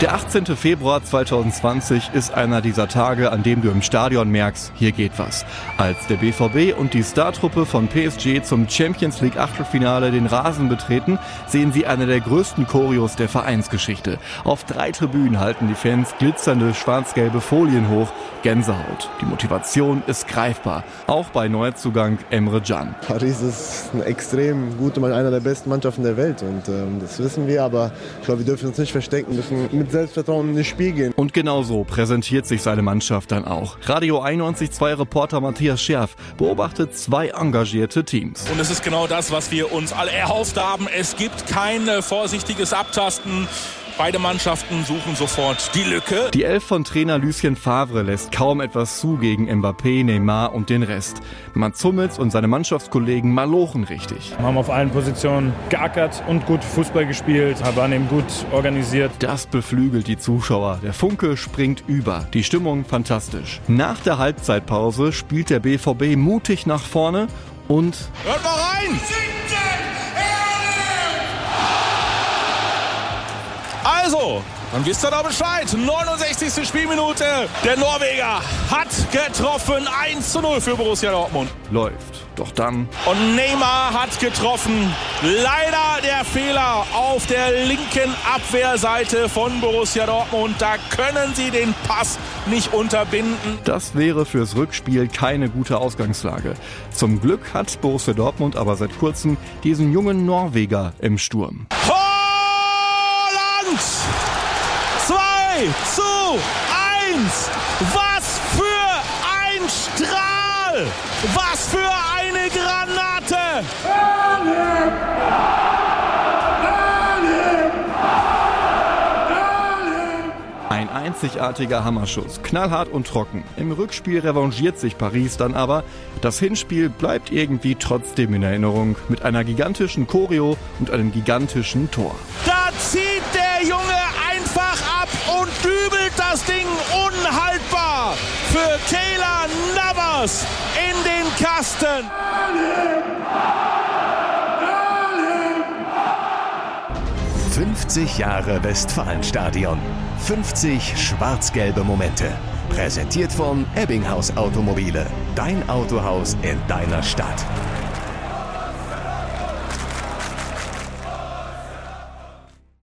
Der 18. Februar 2020 ist einer dieser Tage, an dem du im Stadion merkst, hier geht was. Als der BVB und die Startruppe von PSG zum Champions League Achtelfinale den Rasen betreten, sehen sie eine der größten Choreos der Vereinsgeschichte. Auf drei Tribünen halten die Fans glitzernde schwarz-gelbe Folien hoch. Gänsehaut. Die Motivation ist greifbar. Auch bei Neuzugang Emre Can. Paris ist eine extrem gute, einer der besten Mannschaften der Welt und ähm, das wissen wir, aber ich glaube, wir dürfen uns nicht verstecken, dürfen mit Selbstvertrauen in das Spiel gehen. Und genau so präsentiert sich seine Mannschaft dann auch. Radio 91.2 Reporter Matthias Scherf beobachtet zwei engagierte Teams. Und es ist genau das, was wir uns alle erhofft haben. Es gibt kein vorsichtiges Abtasten. Beide Mannschaften suchen sofort die Lücke. Die Elf von Trainer Lucien Favre lässt kaum etwas zu gegen Mbappé, Neymar und den Rest. Mats Hummels und seine Mannschaftskollegen malochen richtig. Wir haben auf allen Positionen geackert und gut Fußball gespielt, waren eben gut organisiert. Das beflügelt die Zuschauer. Der Funke springt über. Die Stimmung fantastisch. Nach der Halbzeitpause spielt der BVB mutig nach vorne und... Hört mal rein! Also, dann wisst ihr da Bescheid. 69. Spielminute. Der Norweger hat getroffen. 1 zu 0 für Borussia Dortmund. Läuft. Doch dann. Und Neymar hat getroffen. Leider der Fehler auf der linken Abwehrseite von Borussia Dortmund. Da können sie den Pass nicht unterbinden. Das wäre fürs Rückspiel keine gute Ausgangslage. Zum Glück hat Borussia Dortmund aber seit kurzem diesen jungen Norweger im Sturm. Holland! 2 zu 1. Was für ein Strahl! Was für eine Granate! Ein einzigartiger Hammerschuss, knallhart und trocken. Im Rückspiel revanchiert sich Paris dann aber. Das Hinspiel bleibt irgendwie trotzdem in Erinnerung mit einer gigantischen Choreo und einem gigantischen Tor. Da zieht der Junge einfach ab und dübelt das Ding unhaltbar für Kayla Navas in den Kasten. 50 Jahre Westfalenstadion. 50 schwarz-gelbe Momente. Präsentiert von Ebbinghaus Automobile. Dein Autohaus in deiner Stadt.